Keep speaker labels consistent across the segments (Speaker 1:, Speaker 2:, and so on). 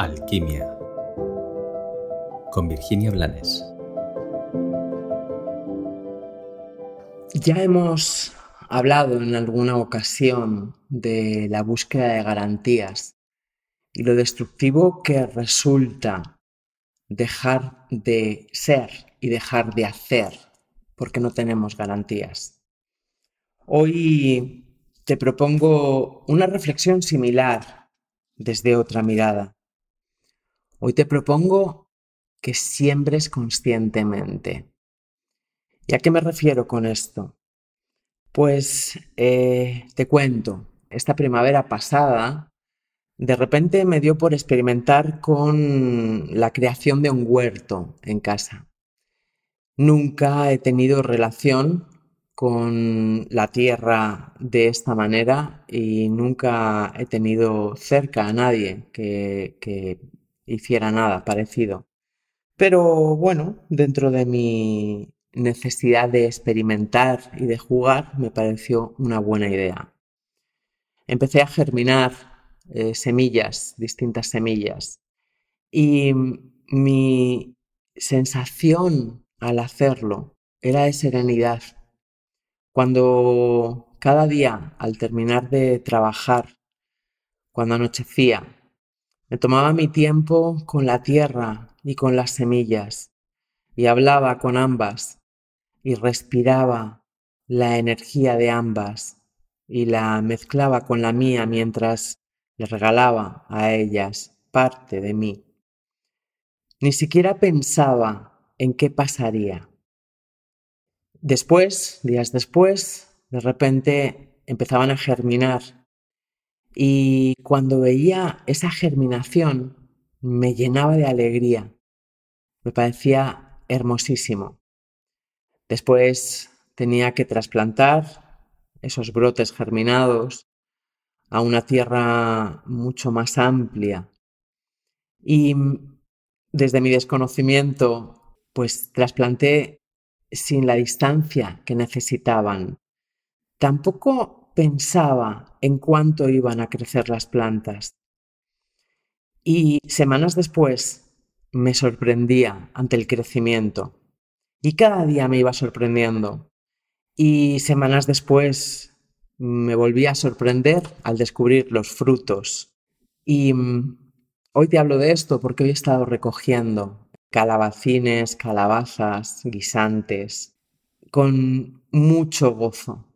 Speaker 1: Alquimia con Virginia Blanes.
Speaker 2: Ya hemos hablado en alguna ocasión de la búsqueda de garantías y lo destructivo que resulta dejar de ser y dejar de hacer porque no tenemos garantías. Hoy te propongo una reflexión similar desde otra mirada. Hoy te propongo que siembres conscientemente. ¿Y a qué me refiero con esto? Pues eh, te cuento, esta primavera pasada, de repente me dio por experimentar con la creación de un huerto en casa. Nunca he tenido relación con la tierra de esta manera y nunca he tenido cerca a nadie que, que hiciera nada parecido. Pero bueno, dentro de mi necesidad de experimentar y de jugar, me pareció una buena idea. Empecé a germinar eh, semillas, distintas semillas, y mi sensación al hacerlo era de serenidad. Cuando cada día, al terminar de trabajar, cuando anochecía, me tomaba mi tiempo con la tierra y con las semillas, y hablaba con ambas, y respiraba la energía de ambas, y la mezclaba con la mía mientras le regalaba a ellas parte de mí. Ni siquiera pensaba en qué pasaría. Después, días después, de repente empezaban a germinar y cuando veía esa germinación me llenaba de alegría. Me parecía hermosísimo. Después tenía que trasplantar esos brotes germinados a una tierra mucho más amplia. Y desde mi desconocimiento, pues trasplanté sin la distancia que necesitaban. Tampoco pensaba en cuánto iban a crecer las plantas. Y semanas después me sorprendía ante el crecimiento. Y cada día me iba sorprendiendo. Y semanas después me volvía a sorprender al descubrir los frutos. Y mm, hoy te hablo de esto porque hoy he estado recogiendo calabacines, calabazas, guisantes, con mucho gozo.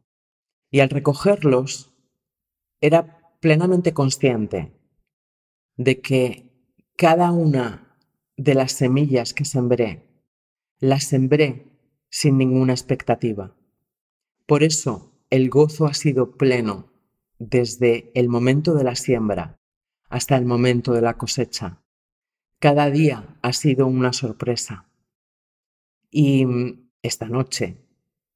Speaker 2: Y al recogerlos, era plenamente consciente de que cada una de las semillas que sembré, las sembré sin ninguna expectativa. Por eso el gozo ha sido pleno desde el momento de la siembra hasta el momento de la cosecha. Cada día ha sido una sorpresa. Y esta noche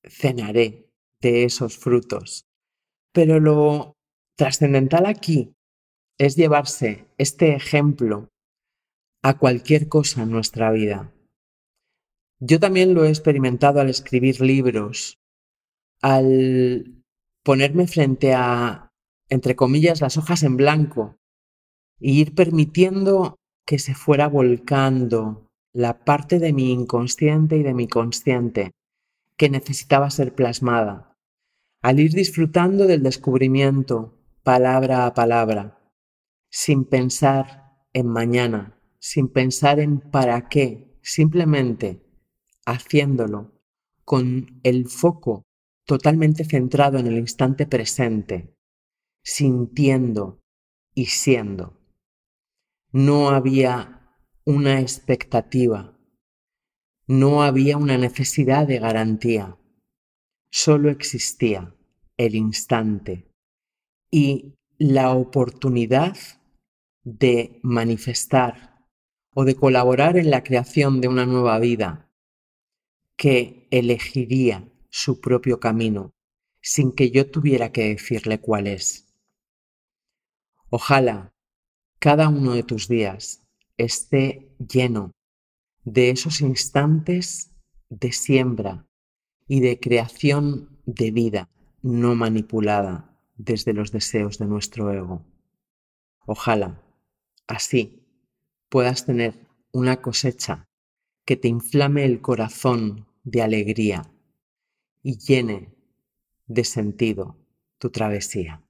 Speaker 2: cenaré de esos frutos. Pero lo trascendental aquí es llevarse este ejemplo a cualquier cosa en nuestra vida. Yo también lo he experimentado al escribir libros, al ponerme frente a, entre comillas, las hojas en blanco e ir permitiendo que se fuera volcando la parte de mi inconsciente y de mi consciente que necesitaba ser plasmada al ir disfrutando del descubrimiento palabra a palabra, sin pensar en mañana, sin pensar en para qué, simplemente haciéndolo con el foco totalmente centrado en el instante presente, sintiendo y siendo. No había una expectativa, no había una necesidad de garantía solo existía el instante y la oportunidad de manifestar o de colaborar en la creación de una nueva vida que elegiría su propio camino sin que yo tuviera que decirle cuál es. Ojalá cada uno de tus días esté lleno de esos instantes de siembra y de creación de vida no manipulada desde los deseos de nuestro ego. Ojalá así puedas tener una cosecha que te inflame el corazón de alegría y llene de sentido tu travesía.